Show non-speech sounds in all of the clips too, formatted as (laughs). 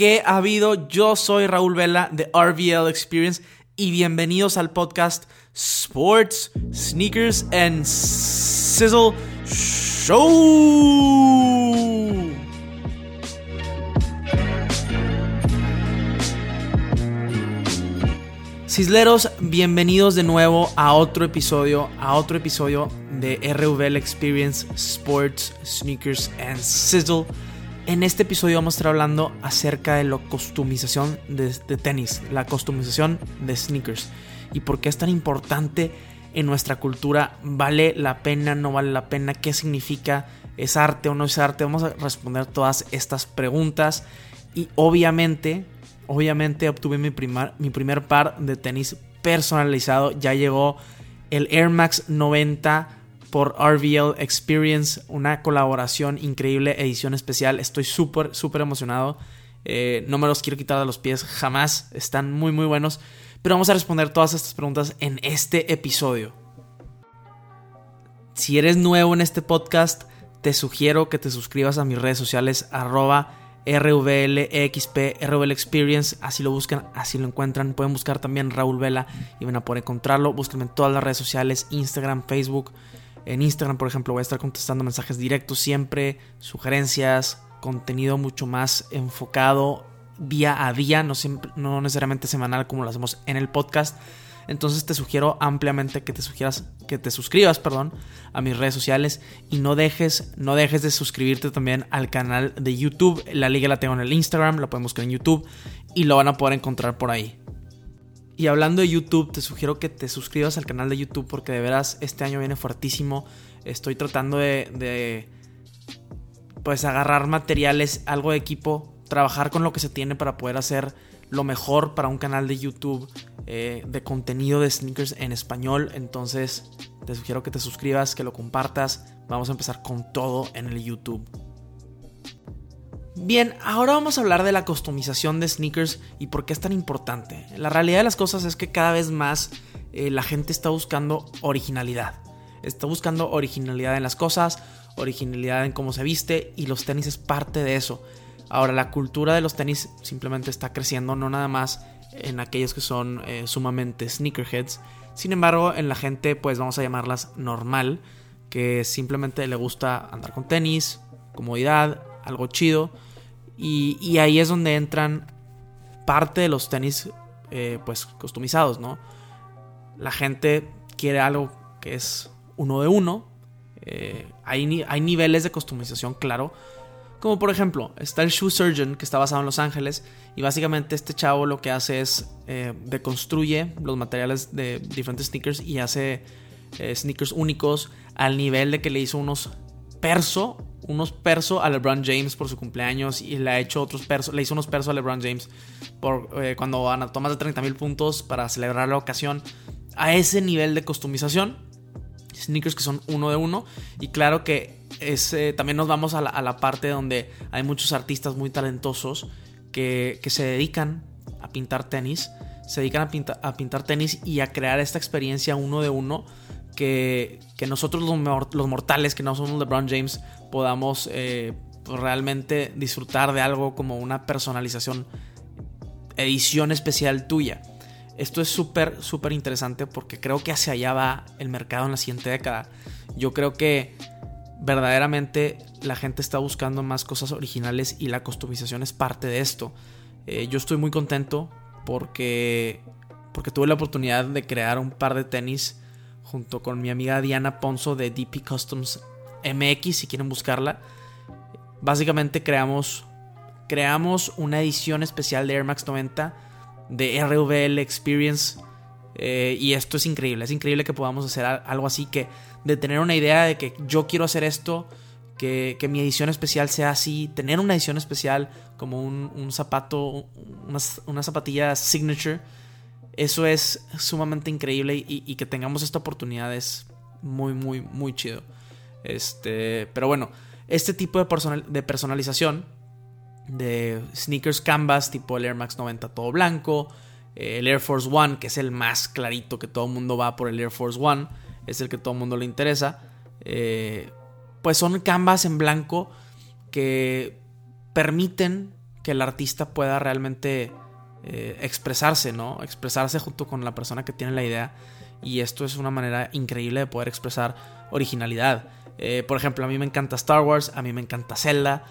¿Qué ha habido? Yo soy Raúl Vela de RVL Experience y bienvenidos al podcast Sports, Sneakers and Sizzle Show. Cisleros, bienvenidos de nuevo a otro episodio, a otro episodio de RVL Experience Sports, Sneakers and Sizzle. En este episodio vamos a estar hablando acerca de la customización de, tenis, la customización de sneakers y por qué es tan importante en nuestra cultura. ¿Vale la pena? ¿No vale la pena? ¿Qué significa? ¿Es arte o no es arte? Vamos a responder todas estas preguntas y obviamente, obviamente obtuve mi mi primer par de tenis personalizado. Ya llegó el Air Max 90 por RVL Experience, una colaboración increíble, edición especial. Estoy súper, súper emocionado. Eh, no me los quiero quitar de los pies jamás. Están muy, muy buenos. Pero vamos a responder todas estas preguntas en este episodio. Si eres nuevo en este podcast, te sugiero que te suscribas a mis redes sociales arroba Experience, así lo buscan, así lo encuentran. Pueden buscar también Raúl Vela y van a poder encontrarlo. Búsquenme en todas las redes sociales, Instagram, Facebook, en Instagram, por ejemplo, voy a estar contestando mensajes directos siempre, sugerencias, contenido mucho más enfocado día a día, no, no necesariamente semanal como lo hacemos en el podcast. Entonces te sugiero ampliamente que te sugieras, que te suscribas, perdón, a mis redes sociales y no dejes, no dejes de suscribirte también al canal de YouTube. La liga la tengo en el Instagram, la podemos buscar en YouTube y lo van a poder encontrar por ahí. Y hablando de YouTube, te sugiero que te suscribas al canal de YouTube porque de veras este año viene fuertísimo. Estoy tratando de, pues agarrar materiales, algo de equipo, trabajar con lo que se tiene para poder hacer lo mejor para un canal de YouTube eh, de contenido de sneakers en español. Entonces te sugiero que te suscribas, que lo compartas. Vamos a empezar con todo en el YouTube. Bien, ahora vamos a hablar de la customización de sneakers y por qué es tan importante. La realidad de las cosas es que cada vez más eh, la gente está buscando originalidad. Está buscando originalidad en las cosas, originalidad en cómo se viste y los tenis es parte de eso. Ahora, la cultura de los tenis simplemente está creciendo, no nada más en aquellos que son eh, sumamente sneakerheads. Sin embargo, en la gente, pues vamos a llamarlas normal, que simplemente le gusta andar con tenis, comodidad, algo chido. Y, ahí es donde entran parte de los tenis eh, pues customizados, ¿no? La gente quiere algo que es uno de uno. Eh, hay, hay niveles de customización, claro. Como por ejemplo, está el Shoe Surgeon que está basado en Los Ángeles. Y básicamente este chavo lo que hace es eh, deconstruye los materiales de diferentes sneakers y hace sneakers únicos al nivel de que le hizo unos perso, unos perso a LeBron James por su cumpleaños y le ha hecho otros persos, le hizo unos persos a LeBron James por eh, cuando van a de 30 mil puntos para celebrar la ocasión. A ese nivel de customización, sneakers que son uno de uno y claro que es, también nos vamos a la, parte donde hay muchos artistas muy talentosos que, que se dedican a pintar tenis, se dedican a, a pintar tenis y a crear esta experiencia uno de uno que, nosotros los, mortales que no somos LeBron James podamos eh, pues, realmente disfrutar de algo como una personalización, edición especial tuya. Esto es súper, súper interesante porque creo que hacia allá va el mercado en la siguiente década. Yo creo que verdaderamente la gente está buscando más cosas originales y la customización es parte de esto. Eh, yo estoy muy contento porque, porque tuve la oportunidad de crear un par de tenis junto con mi amiga Diana Ponzo de DP Customs MX, si quieren buscarla. Básicamente creamos, creamos una edición especial de Air Max 90 de RVL Experience. Eh, y esto es increíble, es increíble que podamos hacer algo así, que de tener una idea de que yo quiero hacer esto, que, mi edición especial sea así, tener una edición especial como un, zapato, una, una zapatilla signature eso es sumamente increíble y, que tengamos esta oportunidad es muy, muy, muy chido. Este, pero bueno, este tipo de, de personalización de sneakers canvas tipo el Air Max 90 todo blanco, el Air Force One, que es el más clarito que todo el mundo va por el Air Force One, es el que todo el mundo le interesa. Eh, pues son canvas en blanco que permiten que el artista pueda realmente eh, expresarse, ¿no? Expresarse junto con la persona que tiene la idea. Y esto es una manera increíble de poder expresar originalidad. Eh, por ejemplo, a mí me encanta Star Wars, a mí me encanta Zelda.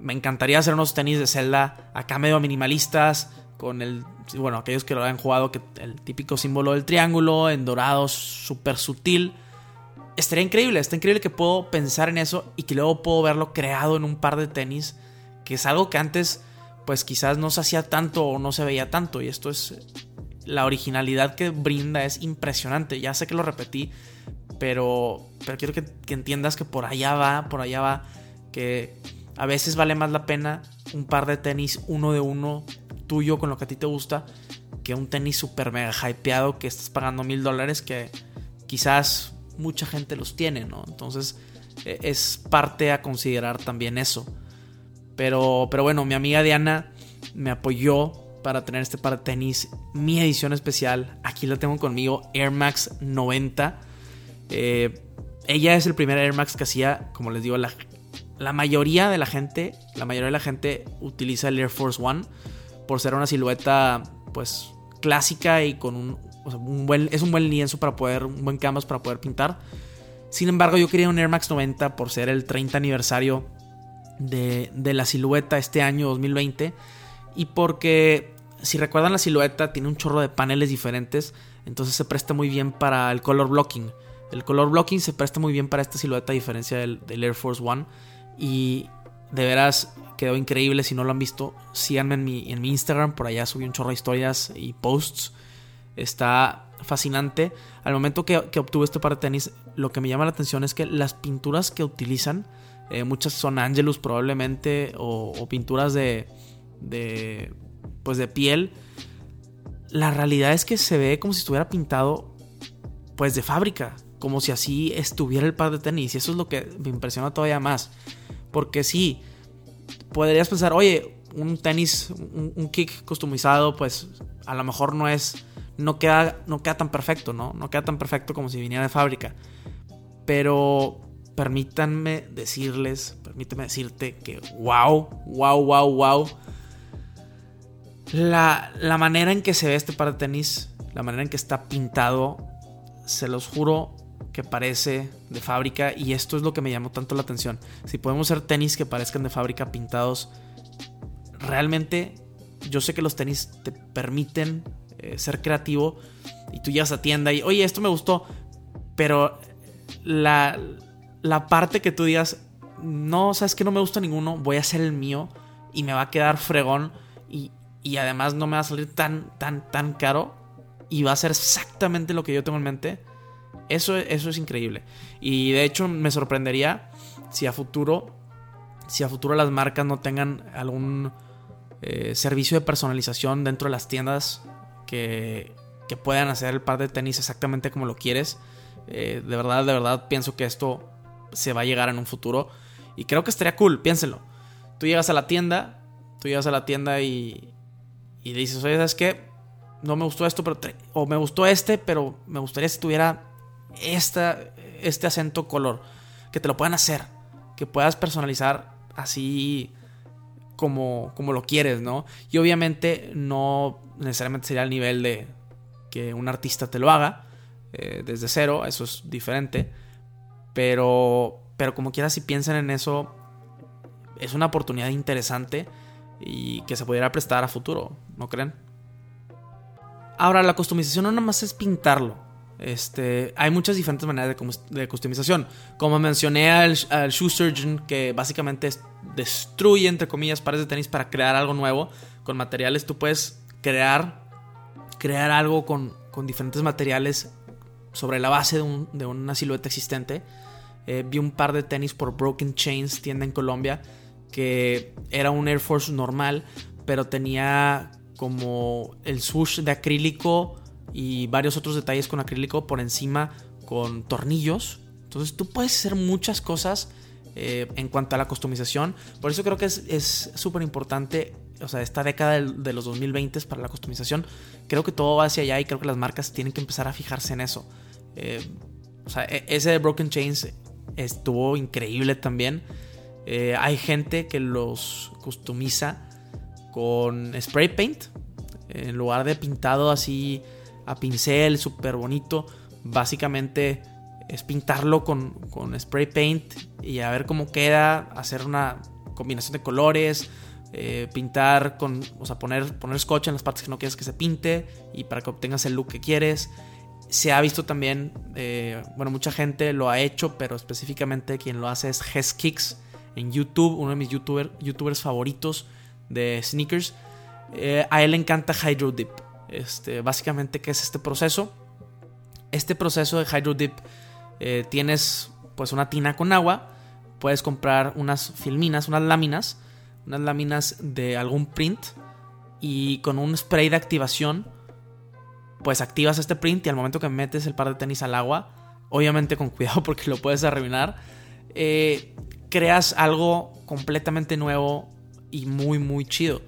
Me encantaría hacer unos tenis de Zelda acá medio minimalistas, con el, bueno, aquellos que lo hayan jugado, que el típico símbolo del triángulo, en dorado, súper sutil. Estaría increíble, está increíble que puedo pensar en eso y que luego puedo verlo creado en un par de tenis, que es algo que antes pues quizás no se hacía tanto o no se veía tanto y esto es la originalidad que brinda es impresionante, ya sé que lo repetí, pero, pero quiero que, entiendas que por allá va, por allá va, que a veces vale más la pena un par de tenis uno de uno tuyo con lo que a ti te gusta que un tenis super mega hypeado que estás pagando mil dólares que quizás mucha gente los tiene, ¿no? Entonces e, es parte a considerar también eso. Pero, pero bueno, mi amiga Diana me apoyó para tener este par de tenis, mi edición especial. Aquí la tengo conmigo, Air Max 90. Eh, ella es el primer Air Max que hacía, como les digo, la, la mayoría de la gente, la mayoría de la gente utiliza el Air Force One por ser una silueta, pues, clásica y con un, buen, es un buen lienzo para poder, un buen canvas para poder pintar. Sin embargo, yo quería un Air Max 90 por ser el 30 aniversario de, la silueta este año 2020 y porque si recuerdan la silueta tiene un chorro de paneles diferentes, entonces se presta muy bien para el color blocking. El color blocking se presta muy bien para esta silueta a diferencia del, Air Force One y de veras quedó increíble. Si no lo han visto, síganme en mi, en mi Instagram. Por allá subí un chorro de historias y posts. Está fascinante. Al momento que, que, obtuve este par de tenis, lo que me llama la atención es que las pinturas que utilizan eh, muchas son Angelus probablemente o, pinturas de, de, pues de piel. La realidad es que se ve como si estuviera pintado pues de fábrica, como si así estuviera el par de tenis. Y eso es lo que me impresiona todavía más. Porque sí, podrías pensar, oye, un tenis, un, un, kick customizado, pues a lo mejor no es, no queda, no queda tan perfecto, ¿no? No queda tan perfecto como si viniera de fábrica. Pero permítanme decirles, permíteme decirte que wow, wow, wow, wow. La, la manera en que se ve este par de tenis, la manera en que está pintado, se los juro que parece de fábrica y esto es lo que me llamó tanto la atención. Si podemos hacer tenis que parezcan de fábrica pintados, realmente yo sé que los tenis te permiten eh, ser creativo y tú llegas a tienda y, oye, esto me gustó, pero la, la parte que tú digas, no, sabes que no me gusta ninguno, voy a hacer el mío y me va a quedar fregón y, y además no me va a salir tan, tan, tan caro y va a ser exactamente lo que yo tengo en mente. Eso, eso es increíble. Y de hecho me sorprendería si a futuro, si a futuro las marcas no tengan algún eh, servicio de personalización dentro de las tiendas que, que puedan hacer el par de tenis exactamente como lo quieres. Eh, de verdad, de verdad pienso que esto se va a llegar en un futuro. Y creo que estaría cool, piénsenlo. Tú llegas a la tienda, tú llegas a la tienda y, y dices, oye, ¿sabes qué? No me gustó esto, pero o me gustó este, pero me gustaría si tuviera esta, este acento color. Que te lo puedan hacer, que puedas personalizar así como, como lo quieres, ¿no? Y obviamente no necesariamente sería el nivel de que un artista te lo haga eh, desde cero, eso es diferente pero, pero como quiera, si piensan en eso, es una oportunidad interesante y que se pudiera prestar a futuro, ¿no creen? Ahora, la customización no nada más es pintarlo. Este, hay muchas diferentes maneras de, customización. Como mencioné al, Shoe Surgeon, que básicamente destruye, entre comillas, pares de tenis para crear algo nuevo. Con materiales tú puedes crear, crear algo con, con diferentes materiales sobre la base de, de una silueta existente. Eh, vi un par de tenis por Broken Chains, tienda en Colombia, que era un Air Force normal, pero tenía como el swoosh de acrílico y varios otros detalles con acrílico por encima con tornillos. Entonces tú puedes hacer muchas cosas eh, en cuanto a la customización. Por eso creo que es súper importante, o sea, esta década de, los 2020 para la customización. Creo que todo va hacia allá y creo que las marcas tienen que empezar a fijarse en eso. Eh, o sea, e, ese de Broken Chains estuvo increíble también. Eh, hay gente que los customiza con spray paint. En lugar de pintado así a pincel, súper bonito, básicamente es pintarlo con, con, spray paint y a ver cómo queda, hacer una combinación de colores, eh, pintar con, o sea, poner, poner scotch en las partes que no quieres que se pinte y para que obtengas el look que quieres. Se ha visto también, eh, bueno, mucha gente lo ha hecho, pero específicamente quien lo hace es Hes Kicks en YouTube, uno de mis YouTuber, youtubers favoritos de sneakers. Eh, a él le encanta Hydro Dip. Este, básicamente, ¿qué es este proceso? Este proceso de Hydro Dip tienes pues una tina con agua, puedes comprar unas filminas, unas láminas, unas láminas de algún print y con un spray de activación pues activas este print y al momento que metes el par de tenis al agua, obviamente con cuidado (laughs) porque lo puedes arruinar, eh, creas algo completamente nuevo y muy muy chido.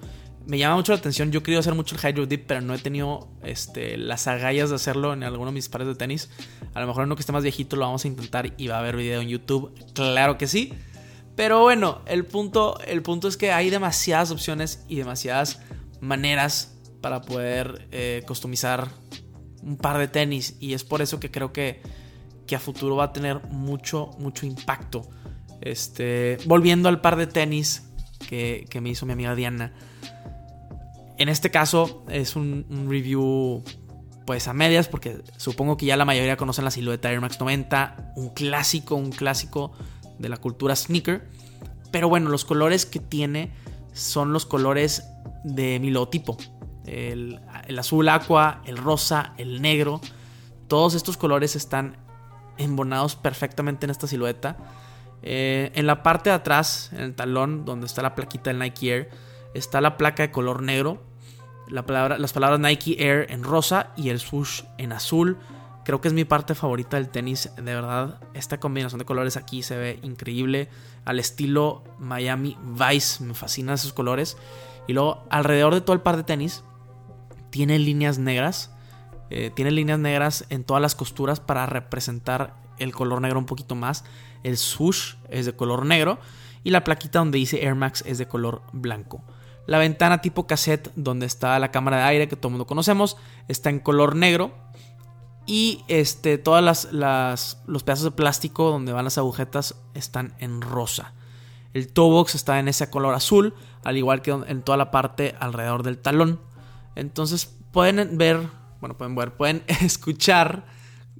Me llama mucho la atención, yo quería hacer mucho el Hydro Dip, pero no he tenido este, las agallas de hacerlo en alguno de mis pares de tenis. A lo mejor uno que esté más viejito lo vamos a intentar y va a haber video en YouTube, claro que sí. Pero bueno, el punto, el punto es que hay demasiadas opciones y demasiadas maneras para poder eh, customizar un par de tenis. Y es por eso que creo que, que a futuro va a tener mucho, mucho impacto. Este, volviendo al par de tenis que, me hizo mi amiga Diana. En este caso es un, un, review pues a medias porque supongo que ya la mayoría conocen la silueta Air Max 90, un clásico, un clásico de la cultura sneaker. Pero bueno, los colores que tiene son los colores de mi logotipo. El, azul aqua, el rosa, el negro. Todos estos colores están embonados perfectamente en esta silueta. Eh, en la parte de atrás, en el talón, donde está la plaquita del Nike Air, está la placa de color negro. La palabra, las palabras Nike Air en rosa y el swoosh en azul. Creo que es mi parte favorita del tenis. De verdad, esta combinación de colores aquí se ve increíble. Al estilo Miami Vice. Me fascinan esos colores. Y luego, alrededor de todo el par de tenis, tiene líneas negras. Eh, tiene líneas negras en todas las costuras para representar el color negro un poquito más. El swoosh es de color negro. Y la plaquita donde dice Air Max es de color blanco. La ventana tipo cassette donde está la cámara de aire que todo el mundo conocemos está en color negro y este, todas las, los pedazos de plástico donde van las agujetas están en rosa. El toe box está en ese color azul, al igual que en toda la parte alrededor del talón. Entonces pueden ver, bueno, pueden ver, pueden (laughs) escuchar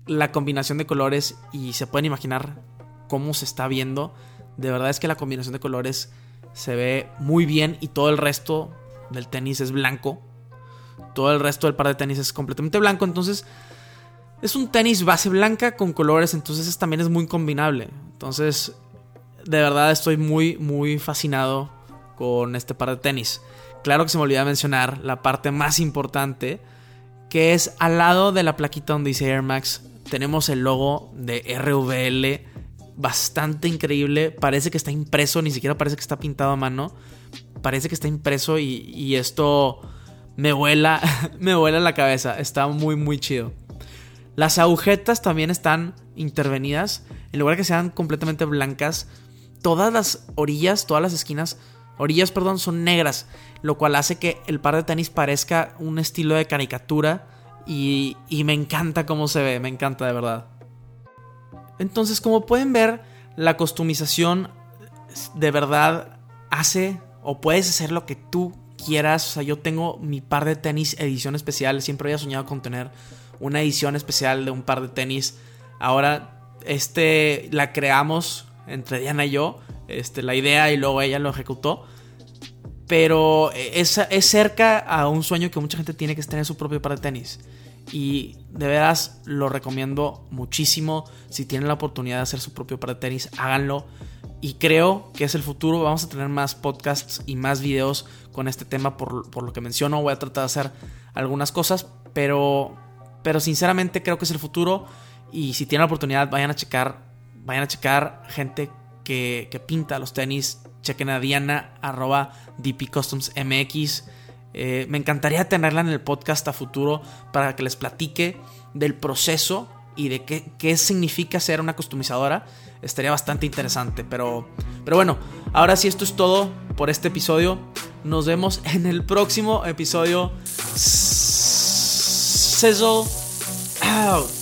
la combinación de colores y se pueden imaginar cómo se está viendo. De verdad es que la combinación de colores se ve muy bien y todo el resto del tenis es blanco. Todo el resto del par de tenis es completamente blanco. Entonces es un tenis base blanca con colores, entonces también es muy combinable. Entonces, de verdad estoy muy, muy fascinado con este par de tenis. Claro que se me olvidó mencionar la parte más importante, que es al lado de la plaquita donde dice Air Max, tenemos el logo de RVL, bastante increíble. Parece que está impreso, ni siquiera parece que está pintado a mano. Parece que está impreso y, esto me vuela, (laughs) me vuela la cabeza. Está muy, muy chido. Las agujetas también están intervenidas. En lugar de que sean completamente blancas, todas las orillas, todas las esquinas, orillas, perdón, son negras. Lo cual hace que el par de tenis parezca un estilo de caricatura. Y, y me encanta cómo se ve, me encanta de verdad. Entonces, como pueden ver, la customización de verdad hace o puedes hacer lo que tú quieras. O sea, yo tengo mi par de tenis edición especial. Siempre había soñado con tener una edición especial de un par de tenis. Ahora, este la creamos entre Diana y yo, este, la idea y luego ella lo ejecutó. Pero es, es cerca a un sueño que mucha gente tiene que es tener su propio par de tenis. Y de veras lo recomiendo muchísimo. Si tienen la oportunidad de hacer su propio par de tenis, háganlo. Y creo que es el futuro. Vamos a tener más podcasts y más videos con este tema por, por lo que menciono. Voy a tratar de hacer algunas cosas. Pero pero sinceramente creo que es el futuro. Y si tienen la oportunidad, vayan a checar. Vayan a checar gente que, pinta los tenis. Chequen a Diana, arroba DP Customs MX. Eh, me encantaría tenerla en el podcast a futuro para que les platique del proceso y de qué, qué significa ser una customizadora, estaría bastante interesante. Pero, pero bueno, ahora sí esto es todo por este episodio. Nos vemos en el próximo episodio. Sizzle out.